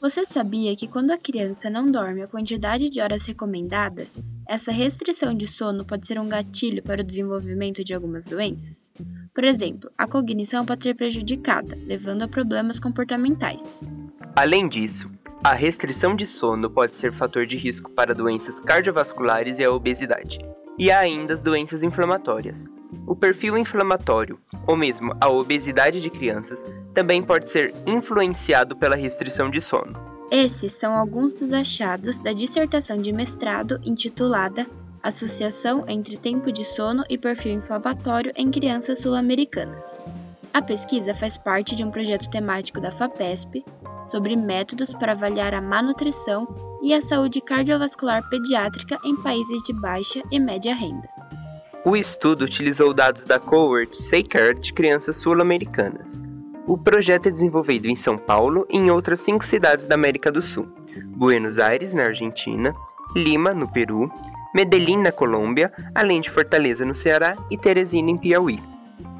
Você sabia que quando a criança não dorme a quantidade de horas recomendadas, essa restrição de sono pode ser um gatilho para o desenvolvimento de algumas doenças? Por exemplo, a cognição pode ser prejudicada, levando a problemas comportamentais. Além disso, a restrição de sono pode ser fator de risco para doenças cardiovasculares e a obesidade. E há ainda as doenças inflamatórias. O perfil inflamatório, ou mesmo a obesidade de crianças, também pode ser influenciado pela restrição de sono. Esses são alguns dos achados da dissertação de mestrado intitulada Associação entre tempo de sono e perfil inflamatório em crianças sul-americanas. A pesquisa faz parte de um projeto temático da FAPESP sobre métodos para avaliar a má nutrição e a saúde cardiovascular pediátrica em países de baixa e média renda. O estudo utilizou dados da cohort SayCare de crianças sul-americanas. O projeto é desenvolvido em São Paulo e em outras cinco cidades da América do Sul: Buenos Aires, na Argentina, Lima, no Peru, Medellín, na Colômbia, além de Fortaleza, no Ceará e Teresina, em Piauí.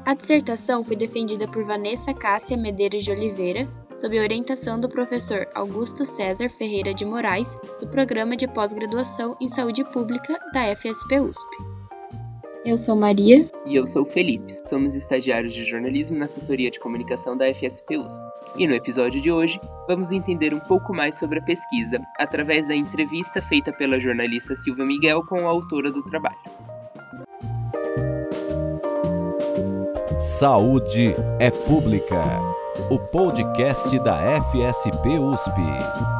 A dissertação foi defendida por Vanessa Cássia Medeiros de Oliveira, sob orientação do professor Augusto César Ferreira de Moraes, do Programa de Pós-Graduação em Saúde Pública da FSP USP. Eu sou Maria. E eu sou Felipe. Somos estagiários de jornalismo na assessoria de comunicação da FSP USP. E no episódio de hoje, vamos entender um pouco mais sobre a pesquisa através da entrevista feita pela jornalista Silvia Miguel com a autora do trabalho. Saúde é Pública o podcast da FSP USP.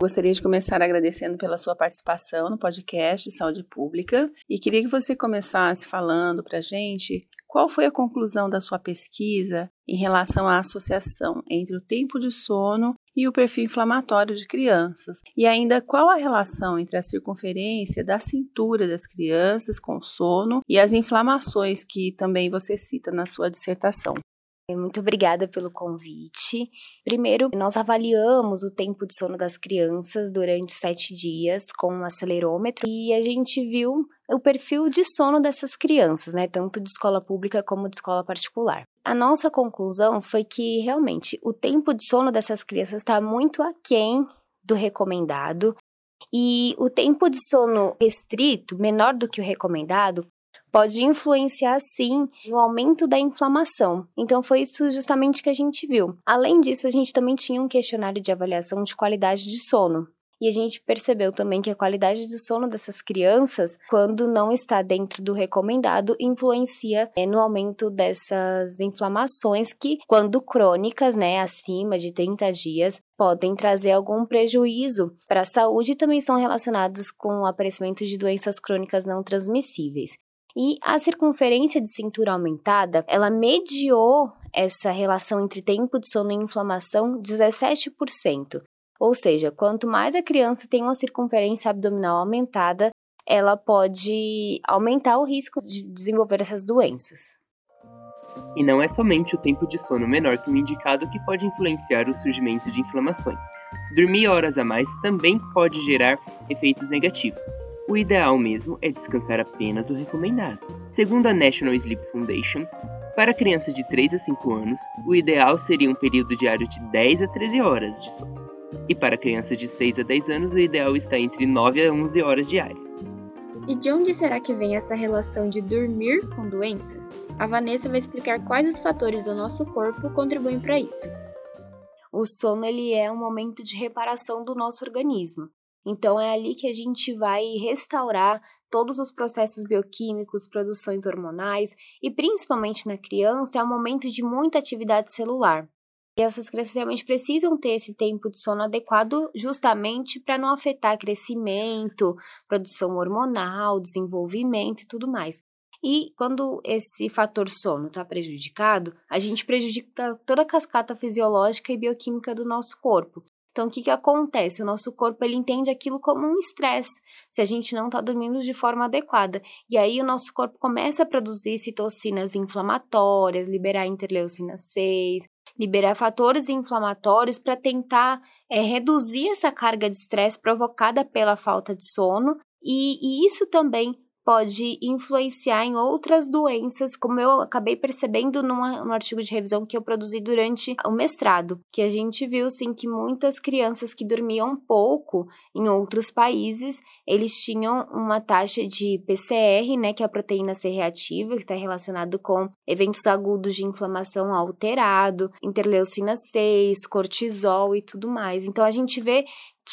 Gostaria de começar agradecendo pela sua participação no podcast Saúde Pública e queria que você começasse falando para a gente qual foi a conclusão da sua pesquisa em relação à associação entre o tempo de sono e o perfil inflamatório de crianças? E ainda qual a relação entre a circunferência da cintura das crianças com sono e as inflamações que também você cita na sua dissertação? Muito obrigada pelo convite. Primeiro, nós avaliamos o tempo de sono das crianças durante sete dias com um acelerômetro e a gente viu o perfil de sono dessas crianças, né, tanto de escola pública como de escola particular. A nossa conclusão foi que realmente o tempo de sono dessas crianças está muito aquém do recomendado e o tempo de sono restrito, menor do que o recomendado, pode influenciar sim no aumento da inflamação. Então foi isso justamente que a gente viu. Além disso, a gente também tinha um questionário de avaliação de qualidade de sono. E a gente percebeu também que a qualidade de sono dessas crianças, quando não está dentro do recomendado, influencia é, no aumento dessas inflamações que, quando crônicas, né, acima de 30 dias, podem trazer algum prejuízo para a saúde e também estão relacionados com o aparecimento de doenças crônicas não transmissíveis. E a circunferência de cintura aumentada, ela mediou essa relação entre tempo de sono e inflamação 17%. Ou seja, quanto mais a criança tem uma circunferência abdominal aumentada, ela pode aumentar o risco de desenvolver essas doenças. E não é somente o tempo de sono menor que o indicado que pode influenciar o surgimento de inflamações. Dormir horas a mais também pode gerar efeitos negativos. O ideal mesmo é descansar apenas o recomendado. Segundo a National Sleep Foundation, para crianças de 3 a 5 anos, o ideal seria um período diário de 10 a 13 horas de sono. E para crianças de 6 a 10 anos, o ideal está entre 9 a 11 horas diárias. E de onde será que vem essa relação de dormir com doença? A Vanessa vai explicar quais os fatores do nosso corpo contribuem para isso. O sono ele é um momento de reparação do nosso organismo. Então é ali que a gente vai restaurar todos os processos bioquímicos, produções hormonais e principalmente na criança é um momento de muita atividade celular. E essas crianças realmente precisam ter esse tempo de sono adequado justamente para não afetar crescimento, produção hormonal, desenvolvimento e tudo mais. E quando esse fator sono está prejudicado, a gente prejudica toda a cascata fisiológica e bioquímica do nosso corpo. Então, o que, que acontece? O nosso corpo ele entende aquilo como um estresse, se a gente não está dormindo de forma adequada. E aí, o nosso corpo começa a produzir citocinas inflamatórias, liberar interleucina 6, liberar fatores inflamatórios para tentar é, reduzir essa carga de estresse provocada pela falta de sono. E, e isso também pode influenciar em outras doenças, como eu acabei percebendo numa, no artigo de revisão que eu produzi durante o mestrado, que a gente viu sim que muitas crianças que dormiam pouco em outros países, eles tinham uma taxa de PCR, né, que é a proteína C reativa, que está relacionado com eventos agudos de inflamação alterado, interleucina 6, cortisol e tudo mais. Então a gente vê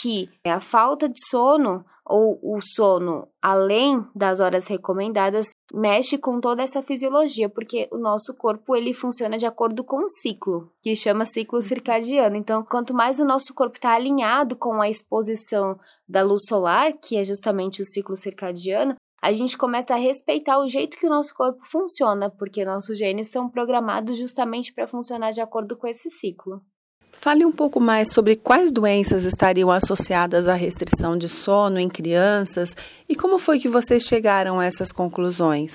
que a falta de sono ou o sono além das horas recomendadas mexe com toda essa fisiologia, porque o nosso corpo ele funciona de acordo com um ciclo, que chama ciclo circadiano. Então, quanto mais o nosso corpo está alinhado com a exposição da luz solar, que é justamente o ciclo circadiano, a gente começa a respeitar o jeito que o nosso corpo funciona, porque nossos genes são programados justamente para funcionar de acordo com esse ciclo. Fale um pouco mais sobre quais doenças estariam associadas à restrição de sono em crianças e como foi que vocês chegaram a essas conclusões.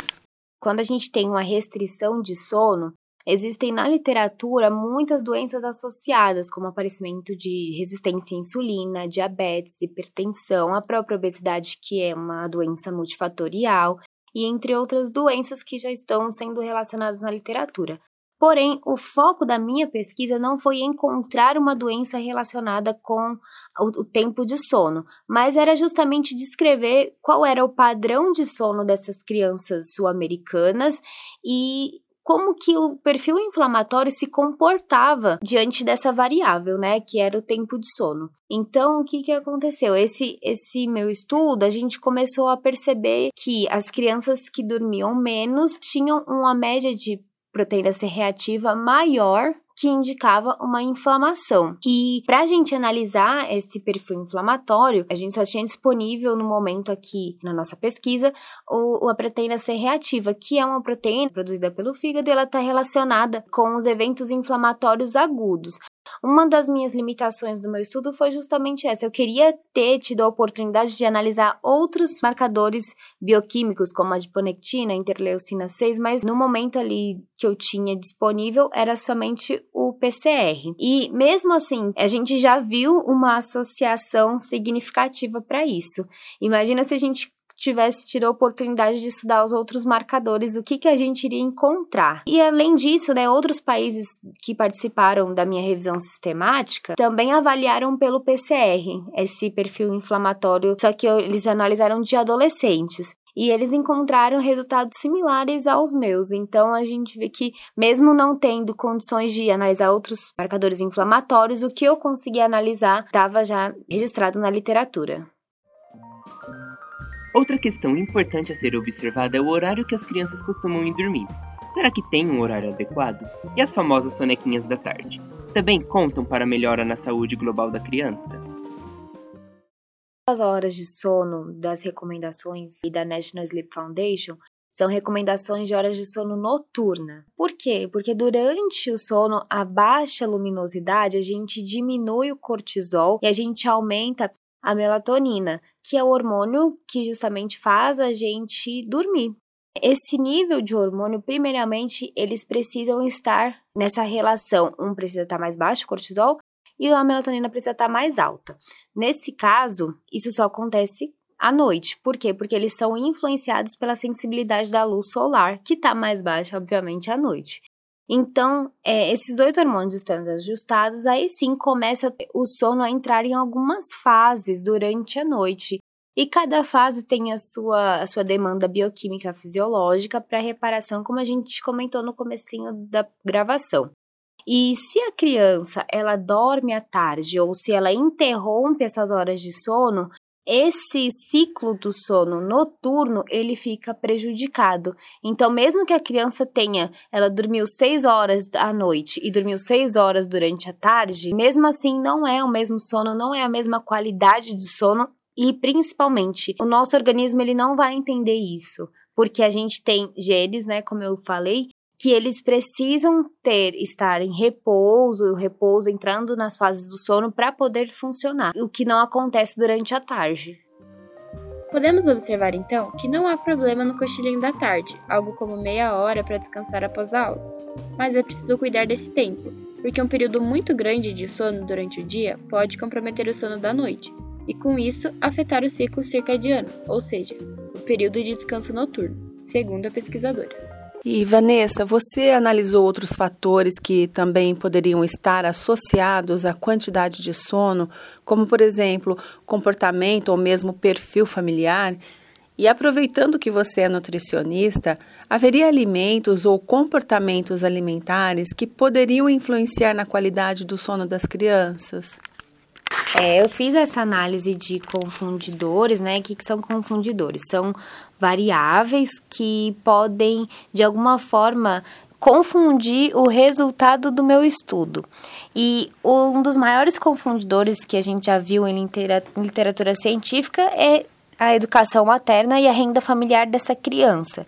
Quando a gente tem uma restrição de sono, existem na literatura muitas doenças associadas, como aparecimento de resistência à insulina, diabetes, hipertensão, a própria obesidade, que é uma doença multifatorial, e entre outras doenças que já estão sendo relacionadas na literatura. Porém, o foco da minha pesquisa não foi encontrar uma doença relacionada com o, o, tempo de sono, mas era justamente descrever qual era o padrão de sono dessas crianças sul-americanas e como que o perfil inflamatório se comportava diante dessa variável, né, que era o tempo de sono. Então, o que que aconteceu? Esse esse meu estudo, a gente começou a perceber que as crianças que dormiam menos tinham uma média de proteína C reativa maior que indicava uma inflamação. E para a gente analisar esse perfil inflamatório, a gente só tinha disponível no momento aqui na nossa pesquisa o, a proteína C reativa, que é uma proteína produzida pelo fígado e ela está relacionada com os eventos inflamatórios agudos. Uma das minhas limitações do meu estudo foi justamente essa. Eu queria ter tido a oportunidade de analisar outros marcadores bioquímicos, como a adiponectina, interleucina 6, mas no momento ali que eu tinha disponível era somente o PCR. E mesmo assim, a gente já viu uma associação significativa para isso. Imagina se a gente tivesse tido a oportunidade de estudar os outros marcadores, o que, que a gente iria encontrar. E além disso, né, outros países que participaram da minha revisão sistemática também avaliaram pelo PCR esse perfil inflamatório, só que eles analisaram de adolescentes e eles encontraram resultados similares aos meus. Então a gente vê que, mesmo não tendo condições de analisar outros marcadores inflamatórios, o que eu consegui analisar estava já registrado na literatura. Outra questão importante a ser observada é o horário que as crianças costumam ir dormir. Será que tem um horário adequado? E as famosas sonequinhas da tarde? Também contam para a melhora na saúde global da criança? As horas de sono das recomendações e da National Sleep Foundation são recomendações de horas de sono noturna. Por quê? Porque durante o sono, a baixa luminosidade, a gente diminui o cortisol e a gente aumenta a melatonina, que é o hormônio que justamente faz a gente dormir. Esse nível de hormônio, primeiramente, eles precisam estar nessa relação. Um precisa estar mais baixo, cortisol, e a melatonina precisa estar mais alta. Nesse caso, isso só acontece à noite. Por quê? Porque eles são influenciados pela sensibilidade da luz solar, que está mais baixa, obviamente, à noite. Então, é, esses dois hormônios estando ajustados, aí sim começa o sono a entrar em algumas fases durante a noite. E cada fase tem a sua, a sua demanda bioquímica fisiológica para reparação, como a gente comentou no comecinho da gravação. E se a criança ela dorme à tarde ou se ela interrompe essas horas de sono, esse ciclo do sono noturno ele fica prejudicado. Então, mesmo que a criança tenha, ela dormiu seis horas à noite e dormiu seis horas durante a tarde, mesmo assim não é o mesmo sono, não é a mesma qualidade de sono e principalmente o nosso organismo ele não vai entender isso, porque a gente tem genes, né, como eu falei, que eles precisam ter estar em repouso, o repouso entrando nas fases do sono para poder funcionar, o que não acontece durante a tarde. Podemos observar então que não há problema no cochilinho da tarde, algo como meia hora para descansar após a aula. Mas é preciso cuidar desse tempo, porque um período muito grande de sono durante o dia pode comprometer o sono da noite, e com isso afetar o ciclo circadiano, ou seja, o o período de descanso noturno, segundo a pesquisadora. E Vanessa, você analisou outros fatores que também poderiam estar associados à quantidade de sono, como por exemplo, comportamento ou mesmo perfil familiar? E aproveitando que você é nutricionista, haveria alimentos ou comportamentos alimentares que poderiam influenciar na qualidade do sono das crianças? É, eu fiz essa análise de confundidores, né? O que, que são confundidores? São variáveis que podem, de alguma forma, confundir o resultado do meu estudo. E um dos maiores confundidores que a gente já viu em literatura científica é a educação materna e a renda familiar dessa criança.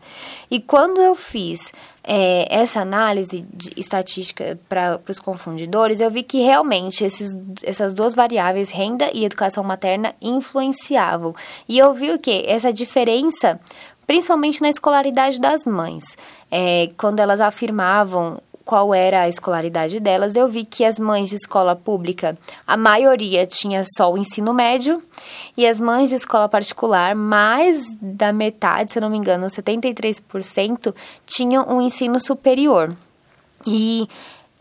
E quando eu fiz é, essa análise estatística para os confundidores, eu vi que realmente esses, essas duas variáveis, renda e educação materna, influenciavam. E eu vi o que? Essa diferença, principalmente na escolaridade das mães. É, quando elas afirmavam qual era a escolaridade delas, eu vi que as mães de escola pública, a maioria tinha só o ensino médio, e as mães de escola particular, mais da metade, se eu não me engano, 73%, tinham um ensino superior. E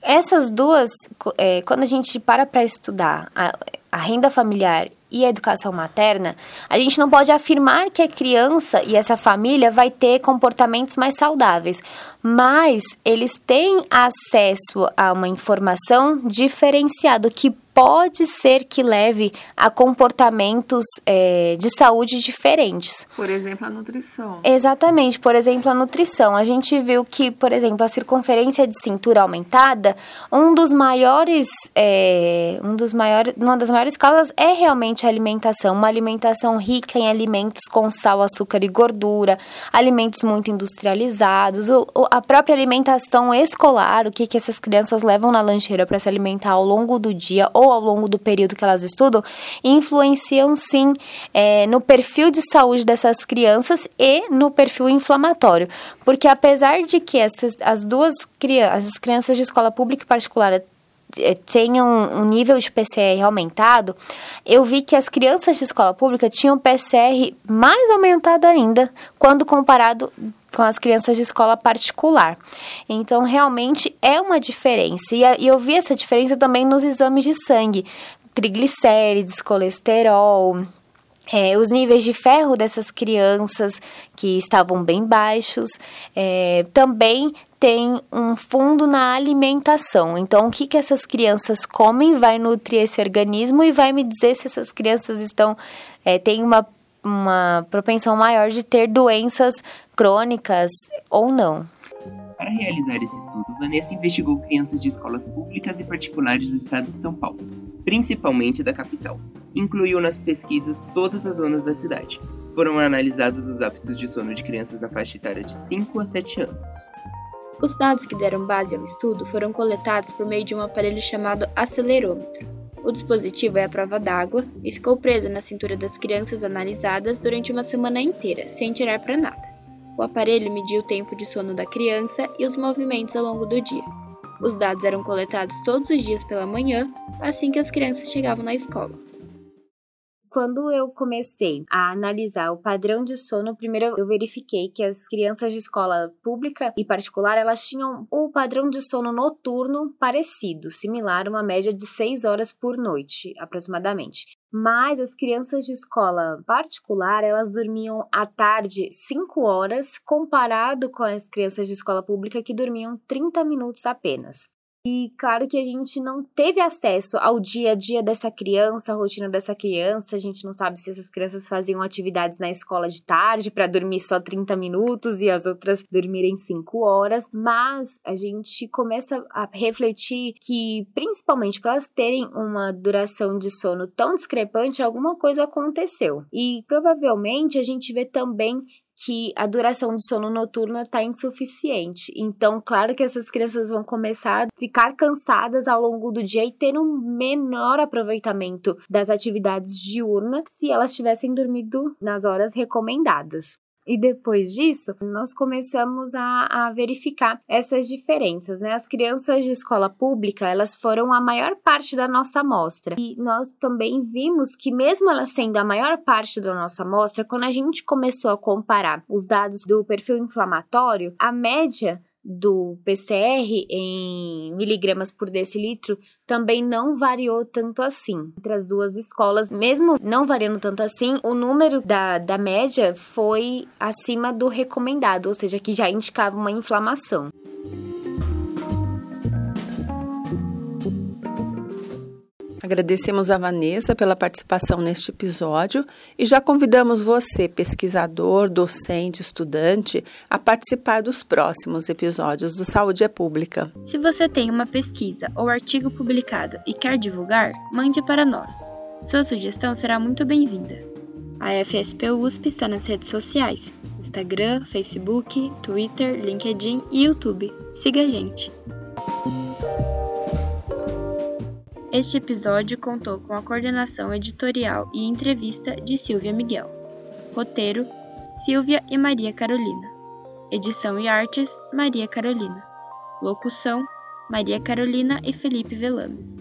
essas duas, é, quando a gente para para estudar a, a renda familiar e a educação materna, a gente não pode afirmar que a criança e essa família vai ter comportamentos mais saudáveis, mas eles têm acesso a uma informação diferenciada que pode ser que leve a comportamentos é, de saúde diferentes. Por exemplo, a nutrição. Exatamente, por exemplo, a nutrição. A gente viu que, por exemplo, a circunferência de cintura aumentada, um dos maiores, é, um dos maiores, uma das maiores causas é realmente a alimentação, uma alimentação rica em alimentos com sal, açúcar e gordura, alimentos muito industrializados, o, a própria alimentação escolar, o que, que essas crianças levam na lancheira para se alimentar ao longo do dia ou ao longo do período que elas estudam, influenciam sim é, no perfil de saúde dessas crianças e no perfil inflamatório. Porque apesar de que essas, as duas crianças, as crianças de escola pública e particular é, tenham um nível de PCR aumentado, eu vi que as crianças de escola pública tinham PCR mais aumentado ainda quando comparado com as crianças de escola particular. Então, realmente é uma diferença. E, eu vi essa diferença também nos exames de sangue. Triglicérides, colesterol, é, os níveis de ferro dessas crianças que estavam bem baixos, é, também tem um fundo na alimentação. Então, o que, que essas crianças comem vai nutrir esse organismo e vai me dizer se essas crianças estão é, têm uma, uma propensão maior de ter doenças crônicas ou não. Para realizar esse estudo, Vanessa investigou crianças de escolas públicas e particulares do estado de São Paulo, principalmente da capital. Incluiu nas pesquisas todas as zonas da cidade. Foram analisados os hábitos de sono de crianças na faixa etária de 5 a 7 anos. Os dados que deram base ao estudo foram coletados por meio de um aparelho chamado acelerômetro. O dispositivo é a prova d'água e ficou preso na cintura das crianças analisadas durante uma semana inteira, sem tirar para nada. O aparelho media o tempo de sono da criança e os movimentos ao longo do dia. Os dados eram coletados todos os dias pela manhã, assim que as crianças chegavam na escola. Quando eu comecei a analisar o padrão de sono, primeiro eu verifiquei que as crianças de escola pública e particular, elas tinham o padrão de sono noturno parecido, similar, uma média de 6 horas por noite, aproximadamente. Mas as crianças de escola particular, elas dormiam à tarde 5 horas, comparado com as crianças de escola pública que dormiam 30 minutos apenas. E claro que a gente não teve acesso ao dia a dia dessa criança, a rotina dessa criança. A gente não sabe se essas crianças faziam atividades na escola de tarde para dormir só 30 minutos e as outras dormirem 5 horas. Mas a gente começa a refletir que, principalmente para elas terem uma duração de sono tão discrepante, alguma coisa aconteceu. E provavelmente a gente vê também que a duração de sono noturna está insuficiente. Então, claro que essas crianças vão começar a ficar cansadas ao longo do dia e ter um menor aproveitamento das atividades diurnas se elas tivessem dormido nas horas recomendadas. E depois disso, nós começamos a, a, verificar essas diferenças, né? As crianças de escola pública, elas foram a maior parte da nossa amostra. E nós também vimos que mesmo elas sendo a maior parte da nossa amostra, quando a gente começou a comparar os dados do perfil inflamatório, a média do PCR em miligramas por decilitro também não variou tanto assim entre as duas escolas. Mesmo não variando tanto assim, o número da, da média foi acima do recomendado, ou seja, que já indicava uma inflamação. Agradecemos a Vanessa pela participação neste episódio e já convidamos você, pesquisador, docente, estudante, a participar dos próximos episódios do Saúde é Pública. Se você tem uma pesquisa ou artigo publicado e quer divulgar, mande para nós. Sua sugestão será muito bem-vinda. A FSP USP está nas redes sociais: Instagram, Facebook, Twitter, LinkedIn e YouTube. Siga a gente! Este episódio contou com a coordenação editorial e entrevista de Silvia Miguel. Roteiro: Silvia e Maria Carolina. Edição e artes: Maria Carolina. Locução: Maria Carolina e Felipe Velames.